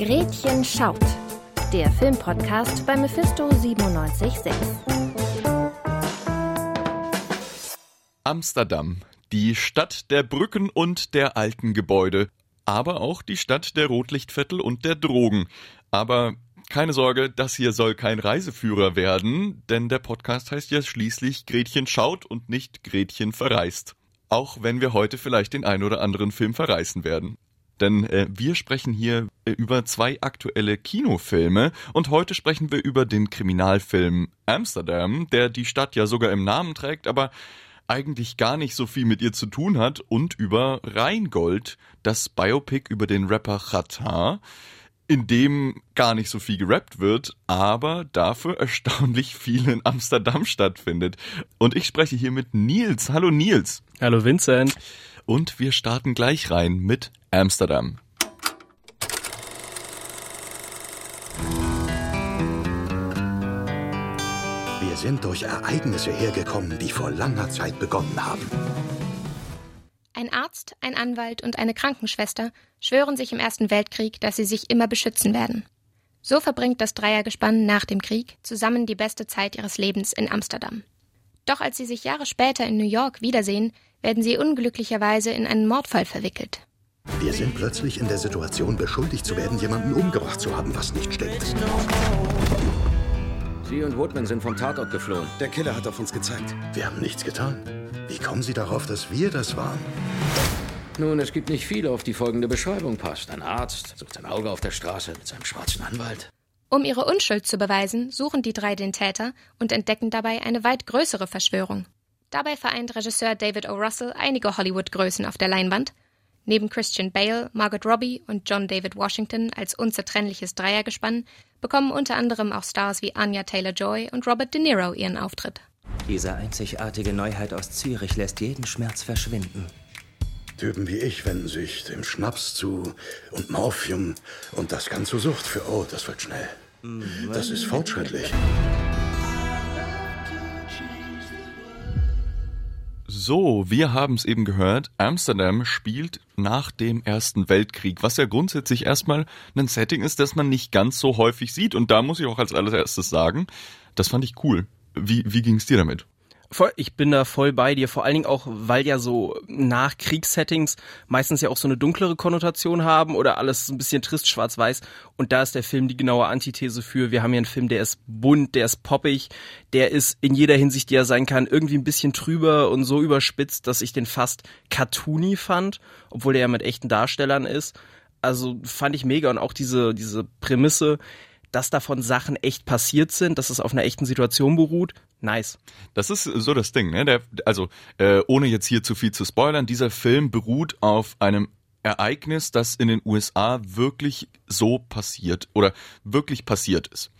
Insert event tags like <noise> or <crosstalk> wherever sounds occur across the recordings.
Gretchen schaut. Der Filmpodcast bei Mephisto 976. Amsterdam, die Stadt der Brücken und der alten Gebäude, aber auch die Stadt der Rotlichtviertel und der Drogen. Aber keine Sorge, das hier soll kein Reiseführer werden, denn der Podcast heißt ja schließlich Gretchen schaut und nicht Gretchen verreist. Auch wenn wir heute vielleicht den ein oder anderen Film verreißen werden. Denn äh, wir sprechen hier äh, über zwei aktuelle Kinofilme und heute sprechen wir über den Kriminalfilm Amsterdam, der die Stadt ja sogar im Namen trägt, aber eigentlich gar nicht so viel mit ihr zu tun hat und über Rheingold, das Biopic über den Rapper Chata, in dem gar nicht so viel gerappt wird, aber dafür erstaunlich viel in Amsterdam stattfindet. Und ich spreche hier mit Nils. Hallo Nils. Hallo Vincent. Und wir starten gleich rein mit Amsterdam. Wir sind durch Ereignisse hergekommen, die vor langer Zeit begonnen haben. Ein Arzt, ein Anwalt und eine Krankenschwester schwören sich im Ersten Weltkrieg, dass sie sich immer beschützen werden. So verbringt das Dreiergespann nach dem Krieg zusammen die beste Zeit ihres Lebens in Amsterdam. Doch als sie sich Jahre später in New York wiedersehen, werden sie unglücklicherweise in einen Mordfall verwickelt. Wir sind plötzlich in der Situation, beschuldigt zu werden, jemanden umgebracht zu haben, was nicht stimmt. Sie und Woodman sind vom Tatort geflohen. Der Killer hat auf uns gezeigt. Wir haben nichts getan. Wie kommen Sie darauf, dass wir das waren? Nun, es gibt nicht viele, auf die folgende Beschreibung passt. Ein Arzt sucht sein Auge auf der Straße mit seinem schwarzen Anwalt. Um ihre Unschuld zu beweisen, suchen die drei den Täter und entdecken dabei eine weit größere Verschwörung. Dabei vereint Regisseur David O. Russell einige Hollywood-Größen auf der Leinwand. Neben Christian Bale, Margot Robbie und John David Washington als unzertrennliches Dreiergespann bekommen unter anderem auch Stars wie Anya Taylor-Joy und Robert De Niro ihren Auftritt. Diese einzigartige Neuheit aus Zürich lässt jeden Schmerz verschwinden. Typen wie ich wenden sich dem Schnaps zu und Morphium und das kann zur Sucht für. Oh, das wird schnell. Das ist fortschrittlich. So, wir haben es eben gehört. Amsterdam spielt nach dem Ersten Weltkrieg, was ja grundsätzlich erstmal ein Setting ist, das man nicht ganz so häufig sieht. Und da muss ich auch als allererstes sagen, das fand ich cool. Wie, wie ging es dir damit? Voll, ich bin da voll bei dir, vor allen Dingen auch, weil ja so nach Kriegssettings meistens ja auch so eine dunklere Konnotation haben oder alles ein bisschen trist schwarz-weiß und da ist der Film die genaue Antithese für. Wir haben hier einen Film, der ist bunt, der ist poppig, der ist in jeder Hinsicht, die er sein kann, irgendwie ein bisschen trüber und so überspitzt, dass ich den fast cartoony fand, obwohl der ja mit echten Darstellern ist. Also fand ich mega und auch diese, diese Prämisse, dass davon Sachen echt passiert sind, dass es auf einer echten Situation beruht. Nice. Das ist so das Ding, ne? Der, also, äh, ohne jetzt hier zu viel zu spoilern, dieser Film beruht auf einem Ereignis, das in den USA wirklich so passiert oder wirklich passiert ist.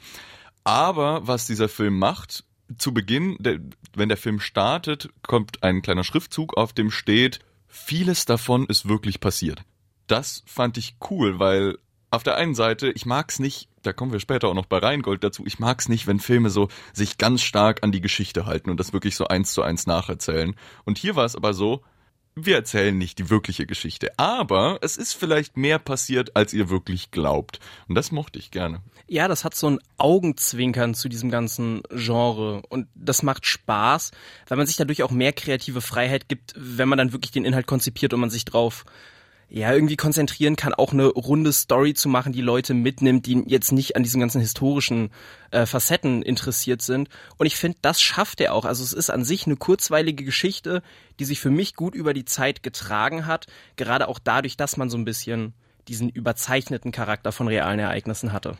Aber was dieser Film macht, zu Beginn, der, wenn der Film startet, kommt ein kleiner Schriftzug, auf dem steht, vieles davon ist wirklich passiert. Das fand ich cool, weil auf der einen Seite, ich mag's nicht, da kommen wir später auch noch bei Rheingold dazu, ich mag's nicht, wenn Filme so sich ganz stark an die Geschichte halten und das wirklich so eins zu eins nacherzählen. Und hier war es aber so, wir erzählen nicht die wirkliche Geschichte, aber es ist vielleicht mehr passiert, als ihr wirklich glaubt. Und das mochte ich gerne. Ja, das hat so ein Augenzwinkern zu diesem ganzen Genre und das macht Spaß, weil man sich dadurch auch mehr kreative Freiheit gibt, wenn man dann wirklich den Inhalt konzipiert und man sich drauf ja, irgendwie konzentrieren kann, auch eine runde Story zu machen, die Leute mitnimmt, die jetzt nicht an diesen ganzen historischen äh, Facetten interessiert sind. Und ich finde, das schafft er auch. Also es ist an sich eine kurzweilige Geschichte, die sich für mich gut über die Zeit getragen hat, gerade auch dadurch, dass man so ein bisschen diesen überzeichneten Charakter von realen Ereignissen hatte.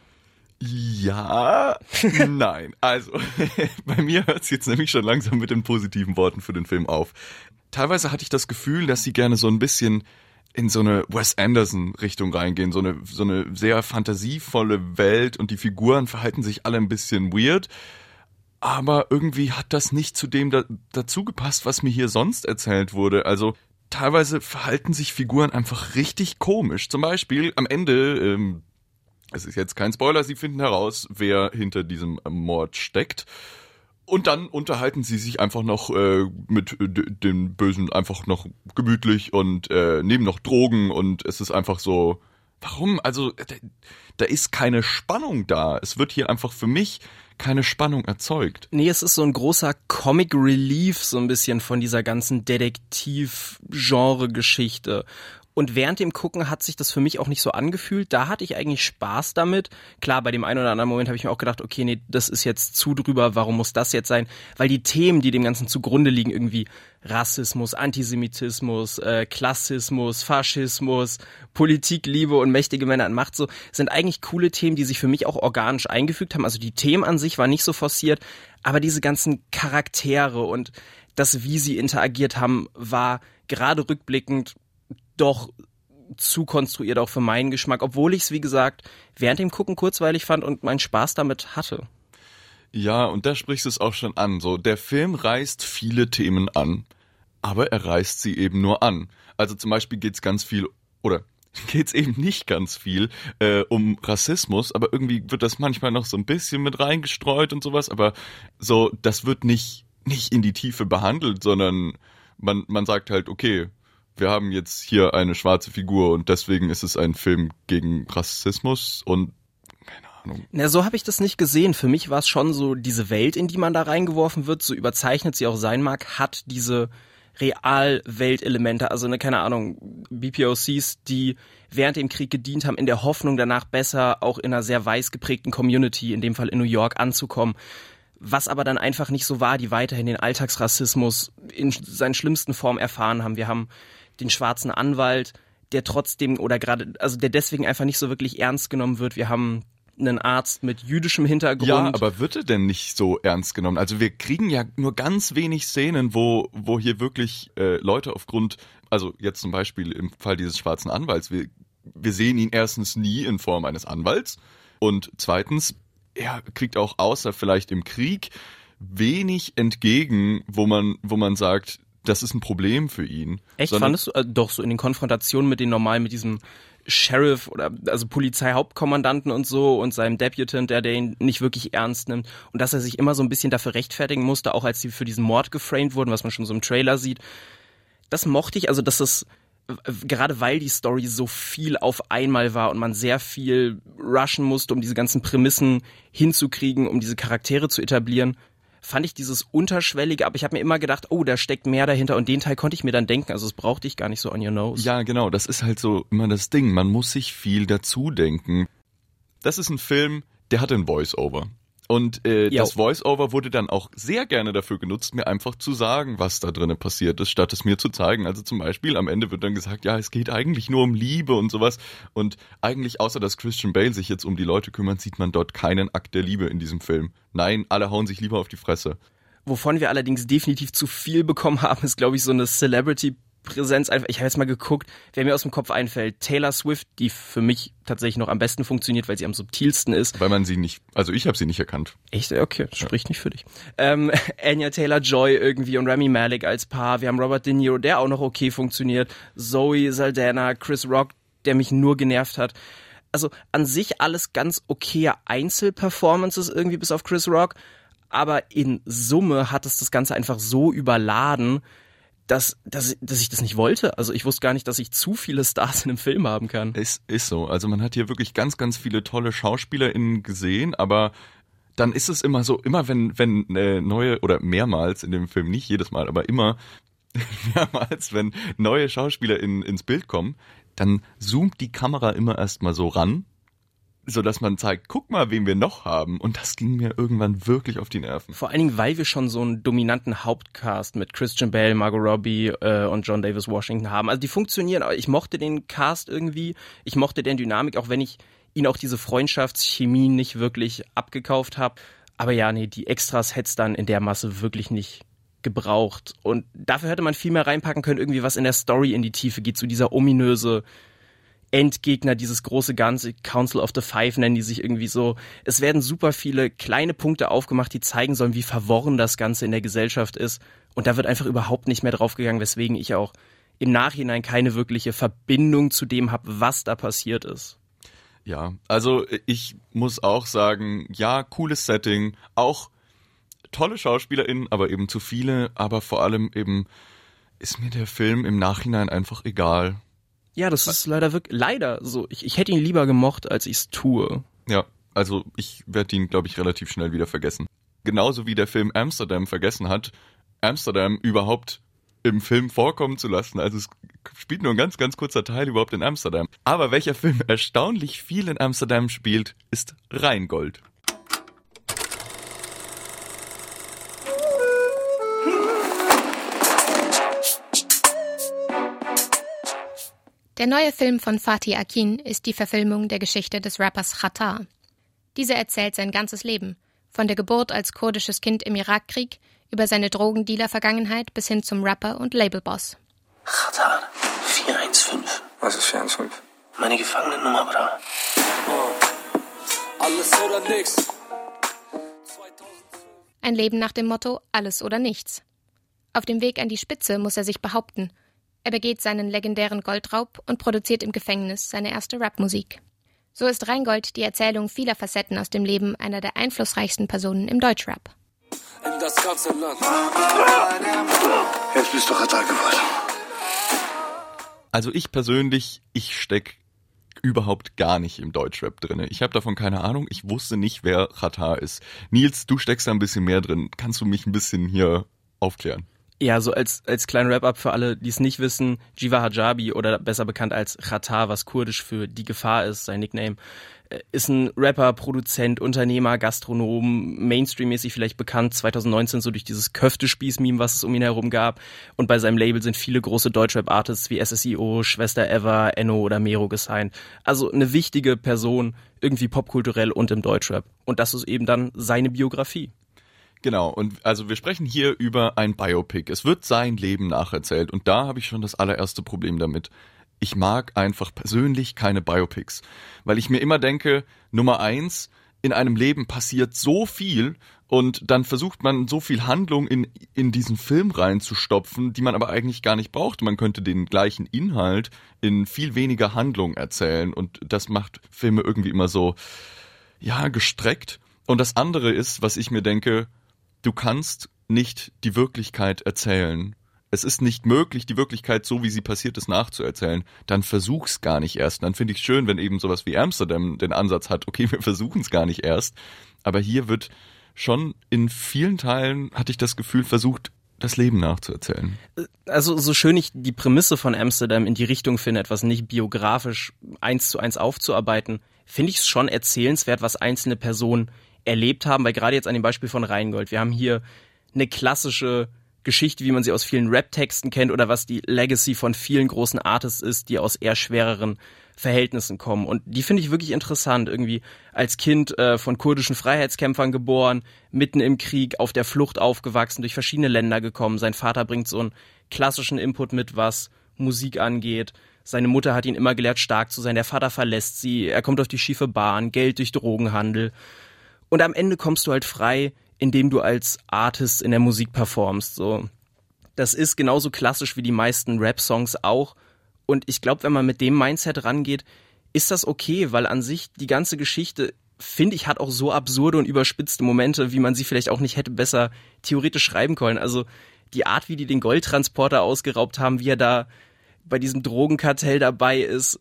Ja, <laughs> nein. Also, <laughs> bei mir hört es jetzt nämlich schon langsam mit den positiven Worten für den Film auf. Teilweise hatte ich das Gefühl, dass sie gerne so ein bisschen in so eine Wes Anderson Richtung reingehen, so eine so eine sehr fantasievolle Welt und die Figuren verhalten sich alle ein bisschen weird, aber irgendwie hat das nicht zu dem da, dazu gepasst, was mir hier sonst erzählt wurde. Also teilweise verhalten sich Figuren einfach richtig komisch. Zum Beispiel am Ende, ähm, es ist jetzt kein Spoiler, sie finden heraus, wer hinter diesem Mord steckt. Und dann unterhalten sie sich einfach noch äh, mit äh, den Bösen einfach noch gemütlich und äh, nehmen noch Drogen und es ist einfach so, warum? Also, da, da ist keine Spannung da. Es wird hier einfach für mich keine Spannung erzeugt. Nee, es ist so ein großer Comic Relief, so ein bisschen von dieser ganzen Detektiv-Genre-Geschichte. Und während dem Gucken hat sich das für mich auch nicht so angefühlt. Da hatte ich eigentlich Spaß damit. Klar, bei dem einen oder anderen Moment habe ich mir auch gedacht, okay, nee, das ist jetzt zu drüber, warum muss das jetzt sein? Weil die Themen, die dem Ganzen zugrunde liegen, irgendwie Rassismus, Antisemitismus, äh, Klassismus, Faschismus, Politik, Liebe und mächtige Männer an Macht, so, sind eigentlich coole Themen, die sich für mich auch organisch eingefügt haben. Also die Themen an sich waren nicht so forciert, aber diese ganzen Charaktere und das, wie sie interagiert haben, war gerade rückblickend doch zu konstruiert auch für meinen Geschmack, obwohl ich es, wie gesagt, während dem Gucken kurzweilig fand und meinen Spaß damit hatte. Ja, und da sprichst du es auch schon an. So, der Film reißt viele Themen an, aber er reißt sie eben nur an. Also zum Beispiel geht's ganz viel, oder <laughs> geht's eben nicht ganz viel äh, um Rassismus, aber irgendwie wird das manchmal noch so ein bisschen mit reingestreut und sowas, aber so, das wird nicht, nicht in die Tiefe behandelt, sondern man, man sagt halt, okay, wir haben jetzt hier eine schwarze Figur und deswegen ist es ein Film gegen Rassismus und keine Ahnung. Na, so habe ich das nicht gesehen. Für mich war es schon so, diese Welt, in die man da reingeworfen wird, so überzeichnet sie auch sein mag, hat diese Realweltelemente, also ne, keine Ahnung, BPOCs, die während dem Krieg gedient haben, in der Hoffnung danach besser auch in einer sehr weiß geprägten Community, in dem Fall in New York, anzukommen. Was aber dann einfach nicht so war, die weiterhin den Alltagsrassismus in seinen schlimmsten Formen erfahren haben. Wir haben den schwarzen Anwalt, der trotzdem oder gerade, also der deswegen einfach nicht so wirklich ernst genommen wird. Wir haben einen Arzt mit jüdischem Hintergrund. Ja, aber wird er denn nicht so ernst genommen? Also wir kriegen ja nur ganz wenig Szenen, wo, wo hier wirklich äh, Leute aufgrund, also jetzt zum Beispiel im Fall dieses schwarzen Anwalts, wir, wir sehen ihn erstens nie in Form eines Anwalts und zweitens, er kriegt auch außer vielleicht im Krieg wenig entgegen, wo man, wo man sagt, das ist ein Problem für ihn. Echt? Sondern, Fandest du äh, doch so in den Konfrontationen mit den normalen, mit diesem Sheriff oder also Polizeihauptkommandanten und so und seinem Deputant, der den nicht wirklich ernst nimmt und dass er sich immer so ein bisschen dafür rechtfertigen musste, auch als sie für diesen Mord geframed wurden, was man schon so im Trailer sieht. Das mochte ich, also dass das gerade weil die Story so viel auf einmal war und man sehr viel rushen musste, um diese ganzen Prämissen hinzukriegen, um diese Charaktere zu etablieren, fand ich dieses unterschwellige, aber ich habe mir immer gedacht, oh, da steckt mehr dahinter und den Teil konnte ich mir dann denken, also es brauchte ich gar nicht so on your nose. Ja, genau, das ist halt so immer das Ding, man muss sich viel dazu denken. Das ist ein Film, der hat ein Voice-Over. Und äh, das Voice-Over wurde dann auch sehr gerne dafür genutzt, mir einfach zu sagen, was da drinnen passiert ist, statt es mir zu zeigen. Also zum Beispiel am Ende wird dann gesagt, ja, es geht eigentlich nur um Liebe und sowas. Und eigentlich, außer dass Christian Bale sich jetzt um die Leute kümmert, sieht man dort keinen Akt der Liebe in diesem Film. Nein, alle hauen sich lieber auf die Fresse. Wovon wir allerdings definitiv zu viel bekommen haben, ist, glaube ich, so eine Celebrity Präsenz einfach, ich habe jetzt mal geguckt, wer mir aus dem Kopf einfällt, Taylor Swift, die für mich tatsächlich noch am besten funktioniert, weil sie am subtilsten ist. Weil man sie nicht, also ich habe sie nicht erkannt. Echt? Okay, spricht ja. nicht für dich. Ähm, <laughs> Anya Taylor-Joy irgendwie und Remy Malik als Paar. Wir haben Robert De Niro, der auch noch okay funktioniert. Zoe Saldana, Chris Rock, der mich nur genervt hat. Also an sich alles ganz okay Einzelperformances irgendwie bis auf Chris Rock. Aber in Summe hat es das Ganze einfach so überladen, dass, dass, dass ich das nicht wollte. Also ich wusste gar nicht, dass ich zu viele Stars in einem Film haben kann. Es ist so. Also man hat hier wirklich ganz, ganz viele tolle SchauspielerInnen gesehen, aber dann ist es immer so, immer wenn, wenn äh, neue oder mehrmals in dem Film, nicht jedes Mal, aber immer <laughs> mehrmals, wenn neue SchauspielerInnen ins Bild kommen, dann zoomt die Kamera immer erstmal so ran so dass man zeigt, guck mal, wen wir noch haben. Und das ging mir irgendwann wirklich auf die Nerven. Vor allen Dingen, weil wir schon so einen dominanten Hauptcast mit Christian Bale, Margot Robbie äh, und John Davis Washington haben. Also die funktionieren. Ich mochte den Cast irgendwie. Ich mochte den Dynamik, auch wenn ich ihn auch diese Freundschaftschemie nicht wirklich abgekauft habe. Aber ja, nee, die Extras hätte dann in der Masse wirklich nicht gebraucht. Und dafür hätte man viel mehr reinpacken können, irgendwie was in der Story in die Tiefe geht, so dieser ominöse Endgegner, dieses große Ganze, Council of the Five nennen die sich irgendwie so. Es werden super viele kleine Punkte aufgemacht, die zeigen sollen, wie verworren das Ganze in der Gesellschaft ist. Und da wird einfach überhaupt nicht mehr draufgegangen, weswegen ich auch im Nachhinein keine wirkliche Verbindung zu dem habe, was da passiert ist. Ja, also ich muss auch sagen, ja, cooles Setting, auch tolle SchauspielerInnen, aber eben zu viele, aber vor allem eben ist mir der Film im Nachhinein einfach egal Ja, das ist leider wirklich, leider so. Ich, ich hätte ihn lieber gemocht, als ich es tue. Ja, also ich werde ihn, glaube ich, relativ schnell wieder vergessen. Genauso wie der Film Amsterdam vergessen hat, Amsterdam überhaupt im Film vorkommen zu lassen. Also es spielt nur ein ganz, ganz kurzer Teil überhaupt in Amsterdam. Aber welcher Film erstaunlich viel in Amsterdam spielt, ist Rheingold. Der neue Film von Fatih Akin ist die Verfilmung der Geschichte des Rappers Khatar. Dieser erzählt sein ganzes Leben, von der Geburt als kurdisches Kind im Irakkrieg über seine Drogendealer-Vergangenheit bis hin zum Rapper und Labelboss. Khatar, 415. Was ist 415? Meine Gefangenennummer, bra. Alles oder nichts. Ein Leben nach dem Motto alles oder nichts. Auf dem Weg an die Spitze muss er sich behaupten. Er begeht seinen legendären Goldraub und produziert im Gefängnis seine erste Rapmusik. So ist Rheingold die Erzählung vieler Facetten aus dem Leben einer der einflussreichsten Personen im Deutschrap. In das ganze Land. Jetzt bist du Radar geworden. Also ich persönlich, ich steck überhaupt gar nicht im Deutschrap drinne. Ich habe davon keine Ahnung. Ich wusste nicht, wer Qatar ist. Nils, du steckst da ein bisschen mehr drin. Kannst du mich ein bisschen hier aufklären? Ja, so als, als kleinen Wrap-up für alle, die es nicht wissen, Jiva Hajabi oder besser bekannt als Khatar, was kurdisch für die Gefahr ist, sein Nickname, äh, ist ein Rapper, Produzent, Unternehmer, Gastronom, Mainstream-mäßig vielleicht bekannt, 2019 so durch dieses Köftespieß-Meme, was es um ihn herum gab. Und bei seinem Label sind viele große Deutschrap-Artists wie SSIO, Schwester Eva, Enno oder Mero gesigned. Also eine wichtige Person, irgendwie popkulturell und im Deutschrap. Und das ist eben dann seine Biografie. Genau, und also wir sprechen hier über ein Biopic. Es wird sein Leben nacherzählt und da habe ich schon das allererste Problem damit. Ich mag einfach persönlich keine Biopics, weil ich mir immer denke, Nummer eins, in einem Leben passiert so viel und dann versucht man so viel Handlung in, in diesen Film reinzustopfen, die man aber eigentlich gar nicht braucht. Man könnte den gleichen Inhalt in viel weniger Handlung erzählen und das macht Filme irgendwie immer so, ja, gestreckt. Und das andere ist, was ich mir denke, du kannst nicht die Wirklichkeit erzählen. Es ist nicht möglich, die Wirklichkeit so, wie sie passiert ist, nachzuerzählen. Dann versuch's gar nicht erst. Dann finde ich schön, wenn eben sowas wie Amsterdam den Ansatz hat, okay, wir versuchen es gar nicht erst. Aber hier wird schon in vielen Teilen, hatte ich das Gefühl, versucht, das Leben nachzuerzählen. Also so schön ich die Prämisse von Amsterdam in die Richtung finde, etwas nicht biografisch eins zu eins aufzuarbeiten, finde ich es schon erzählenswert, was einzelne Personen erlebt haben, weil gerade jetzt an dem Beispiel von Rheingold, wir haben hier eine klassische Geschichte, wie man sie aus vielen Rap-Texten kennt oder was die Legacy von vielen großen Artists ist, die aus eher schwereren Verhältnissen kommen. Und die finde ich wirklich interessant. Irgendwie als Kind äh, von kurdischen Freiheitskämpfern geboren, mitten im Krieg, auf der Flucht aufgewachsen, durch verschiedene Länder gekommen. Sein Vater bringt so einen klassischen Input mit, was Musik angeht. Seine Mutter hat ihn immer gelehrt, stark zu sein. Der Vater verlässt sie. Er kommt auf die schiefe Bahn, Geld durch Drogenhandel. Und am Ende kommst du halt frei, indem du als Artist in der Musik performst. So, das ist genauso klassisch wie die meisten Rap-Songs auch. Und ich glaube, wenn man mit dem Mindset rangeht, ist das okay, weil an sich die ganze Geschichte finde ich, hat auch so absurde und überspitzte Momente, wie man sie vielleicht auch nicht hätte besser theoretisch schreiben können. Also die Art, wie die den Goldtransporter ausgeraubt haben, wie er da bei diesem Drogenkartell dabei ist,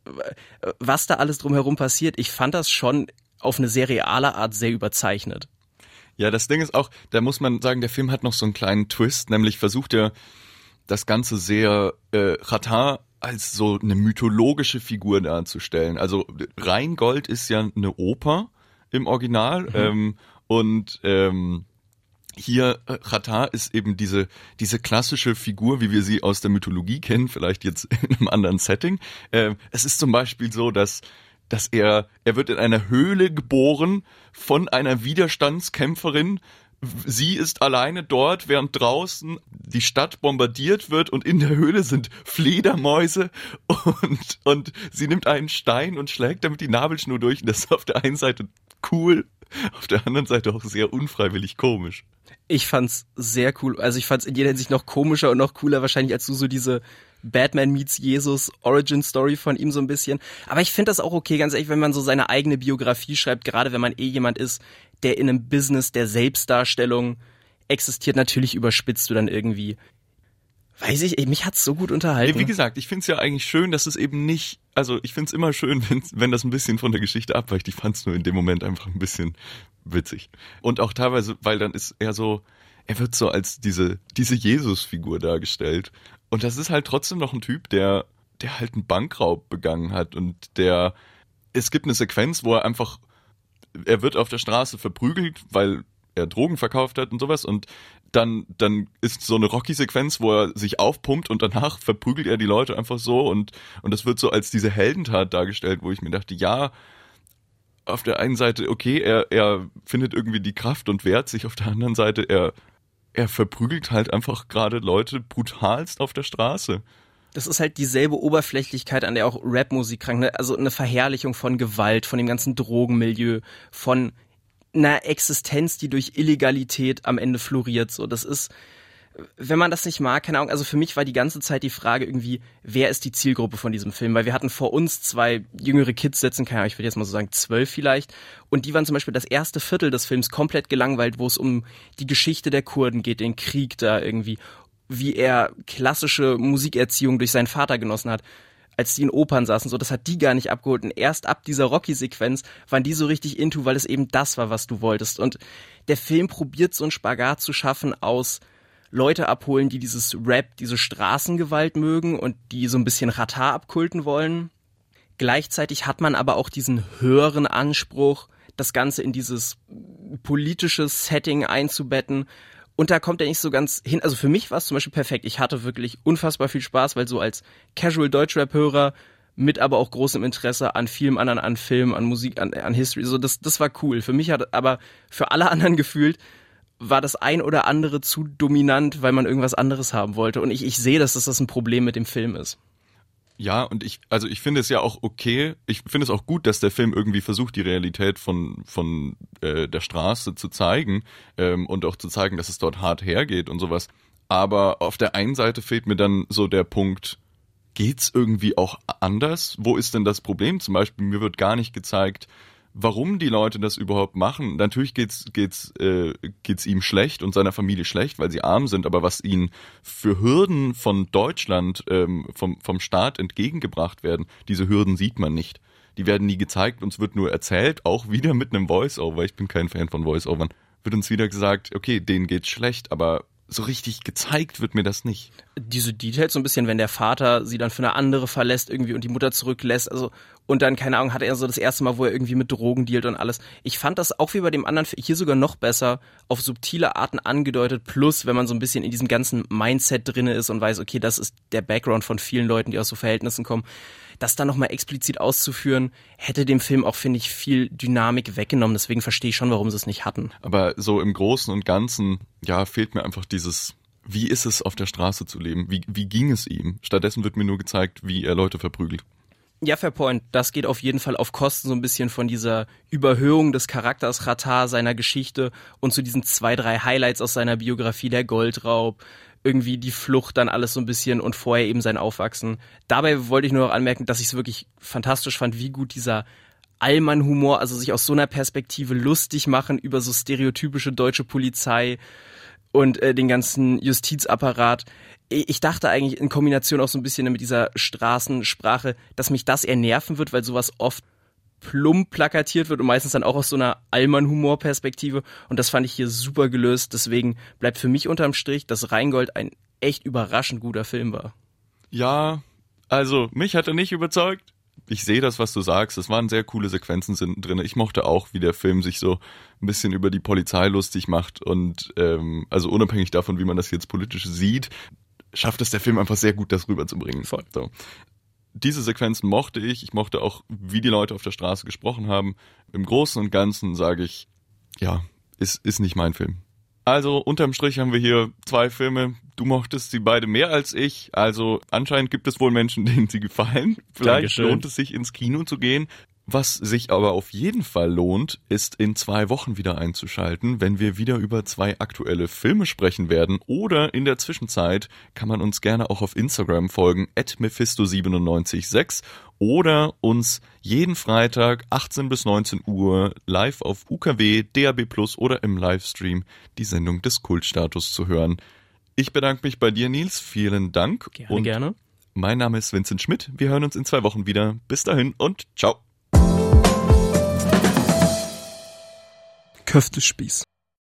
was da alles drumherum passiert, ich fand das schon auf eine sehr reale Art sehr überzeichnet. Ja, das Ding ist auch, da muss man sagen, der Film hat noch so einen kleinen Twist, nämlich versucht er das Ganze sehr äh, Ratar als so eine mythologische Figur darzustellen. Also Rheingold ist ja eine Oper im Original mhm. ähm, und ähm, hier Ratar äh, ist eben diese diese klassische Figur, wie wir sie aus der Mythologie kennen, vielleicht jetzt <laughs> in einem anderen Setting. Ähm, es ist zum Beispiel so, dass dass er, er wird in einer Höhle geboren von einer Widerstandskämpferin. Sie ist alleine dort, während draußen die Stadt bombardiert wird und in der Höhle sind Fledermäuse und, und sie nimmt einen Stein und schlägt damit die Nabelschnur durch. Und das ist auf der einen Seite cool, auf der anderen Seite auch sehr unfreiwillig komisch. Ich fand's sehr cool. Also ich fand's in jeder Hinsicht noch komischer und noch cooler wahrscheinlich, als du so diese Batman meets Jesus Origin Story von ihm so ein bisschen. Aber ich finde das auch okay, ganz ehrlich, wenn man so seine eigene Biografie schreibt, gerade wenn man eh jemand ist, der in einem Business der Selbstdarstellung existiert, natürlich überspitzt du dann irgendwie Weiß ich, ey, mich hat's so gut unterhalten. Nee, wie gesagt, ich find's ja eigentlich schön, dass es eben nicht, also ich find's immer schön, <laughs> wenn, wenn das ein bisschen von der Geschichte abweicht. Ich fand's nur in dem Moment einfach ein bisschen witzig. Und auch teilweise, weil dann ist er so, er wird so als diese, diese Jesus-Figur dargestellt. Und das ist halt trotzdem noch ein Typ, der, der halt einen Bankraub begangen hat und der, es gibt eine Sequenz, wo er einfach, er wird auf der Straße verprügelt, weil er Drogen verkauft hat und sowas und dann, dann ist so eine Rocky-Sequenz, wo er sich aufpumpt und danach verprügelt er die Leute einfach so und, und das wird so als diese Heldentat dargestellt, wo ich mir dachte, ja, auf der einen Seite, okay, er, er findet irgendwie die Kraft und wehrt sich, auf der anderen Seite, er, er verprügelt halt einfach gerade Leute brutalst auf der Straße. Das ist halt dieselbe Oberflächlichkeit, an der auch Rapmusik krank, ne? also eine Verherrlichung von Gewalt, von dem ganzen Drogenmilieu, von einer Existenz, die durch Illegalität am Ende floriert. So, das ist, wenn man das nicht mag, keine Ahnung, also für mich war die ganze Zeit die Frage irgendwie, wer ist die Zielgruppe von diesem Film? Weil wir hatten vor uns zwei jüngere Kids sitzen, keine Ahnung, ich würde jetzt mal so sagen zwölf vielleicht, und die waren zum Beispiel das erste Viertel des Films komplett gelangweilt, wo es um die Geschichte der Kurden geht, den Krieg da irgendwie, wie er klassische Musikerziehung durch seinen Vater genossen hat als die in Opern saßen, so, das hat die gar nicht abgeholt. Und erst ab dieser Rocky-Sequenz waren die so richtig into, weil es eben das war, was du wolltest. Und der Film probiert so einen Spagat zu schaffen aus Leute abholen, die dieses Rap, diese Straßengewalt mögen und die so ein bisschen Ratar abkulten wollen. Gleichzeitig hat man aber auch diesen höheren Anspruch, das Ganze in dieses politische Setting einzubetten und da kommt er nicht so ganz hin. Also für mich war es zum Beispiel perfekt. Ich hatte wirklich unfassbar viel Spaß, weil so als Casual Deutschrap-Hörer mit aber auch großem Interesse an vielem anderen, an Film, an Musik, an, an History. So, das, das war cool. Für mich hat, aber für alle anderen <laughs> gefühlt, war das ein oder andere zu dominant, weil man irgendwas anderes haben wollte. Und ich, ich sehe, dass das ein Problem mit dem Film ist. Ja, und ich, also ich finde es ja auch okay, ich finde es auch gut, dass der Film irgendwie versucht, die Realität von, von äh, der Straße zu zeigen ähm, und auch zu zeigen, dass es dort hart hergeht und sowas. Aber auf der einen Seite fehlt mir dann so der Punkt, geht's irgendwie auch anders? Wo ist denn das Problem? Zum Beispiel, mir wird gar nicht gezeigt, warum die Leute das überhaupt machen. Natürlich geht's geht's äh, geht's ihm schlecht und seiner Familie schlecht, weil sie arm sind. Aber was ihnen für Hürden von Deutschland ähm, vom vom Staat entgegengebracht werden, diese Hürden sieht man nicht. Die werden nie gezeigt. Uns wird nur erzählt, auch wieder mit einem Voice-Over. Ich bin kein Fan von Voice-Overn. Wird uns wieder gesagt, okay, denen geht's schlecht, aber so richtig gezeigt wird mir das nicht. Diese Details so ein bisschen, wenn der Vater sie dann für eine andere verlässt irgendwie und die Mutter zurücklässt, also und dann, keine Ahnung, hat er so das erste Mal, wo er irgendwie mit Drogen dealt und alles. Ich fand das auch wie bei dem anderen hier sogar noch besser, auf subtile Arten angedeutet, plus wenn man so ein bisschen in diesem ganzen Mindset drinne ist und weiß, okay, das ist der Background von vielen Leuten, die aus so Verhältnissen kommen das dann nochmal explizit auszuführen, hätte dem Film auch, finde ich, viel Dynamik weggenommen. Deswegen verstehe ich schon, warum sie es nicht hatten. Aber so im Großen und Ganzen, ja, fehlt mir einfach dieses, wie ist es auf der Straße zu leben? Wie, wie ging es ihm? Stattdessen wird mir nur gezeigt, wie er Leute verprügelt. Ja, fair point. Das geht auf jeden Fall auf Kosten so ein bisschen von dieser Überhöhung des Charakters Ratar, seiner Geschichte und zu diesen zwei, drei Highlights aus seiner Biografie, der Goldraub, irgendwie die Flucht dann alles so ein bisschen und vorher eben sein Aufwachsen. Dabei wollte ich nur noch anmerken, dass ich es wirklich fantastisch fand, wie gut dieser Allmann-Humor, also sich aus so einer Perspektive lustig machen über so stereotypische deutsche Polizei und äh, den ganzen Justizapparat. Ich dachte eigentlich in Kombination auch so ein bisschen mit dieser Straßensprache, dass mich das eher nerven wird, weil sowas oft plump plakatiert wird und meistens dann auch aus so einer Allmann-Humor-Perspektive. Und das fand ich hier super gelöst. Deswegen bleibt für mich unterm Strich, dass Rheingold ein echt überraschend guter Film war. Ja, also mich hat er nicht überzeugt. Ich sehe das, was du sagst. Es waren sehr coole Sequenzen drin. Ich mochte auch, wie der Film sich so ein bisschen über die Polizei lustig macht und ähm, also unabhängig davon, wie man das jetzt politisch sieht, schafft es der Film einfach sehr gut, das rüberzubringen. Voll. So diese Sequenzen mochte ich. Ich mochte auch, wie die Leute auf der Straße gesprochen haben. Im Großen und Ganzen sage ich, ja, ist, ist nicht mein Film. Also unterm Strich haben wir hier zwei Filme. Du mochtest sie beide mehr als ich. Also anscheinend gibt es wohl Menschen, <laughs> denen sie gefallen. Vielleicht Dankeschön. lohnt es sich ins Kino zu gehen. Was sich aber auf jeden Fall lohnt, ist in zwei Wochen wieder einzuschalten, wenn wir wieder über zwei aktuelle Filme sprechen werden. Oder in der Zwischenzeit kann man uns gerne auch auf Instagram folgen, at mephisto976 oder uns jeden Freitag 18 bis 19 Uhr live auf UKW, DAB Plus oder im Livestream die Sendung des Kultstatus zu hören. Ich bedanke mich bei dir, Nils. Vielen Dank. Gerne, und gerne. Mein Name ist Vincent Schmidt. Wir hören uns in zwei Wochen wieder. Bis dahin und ciao. Köftespieß.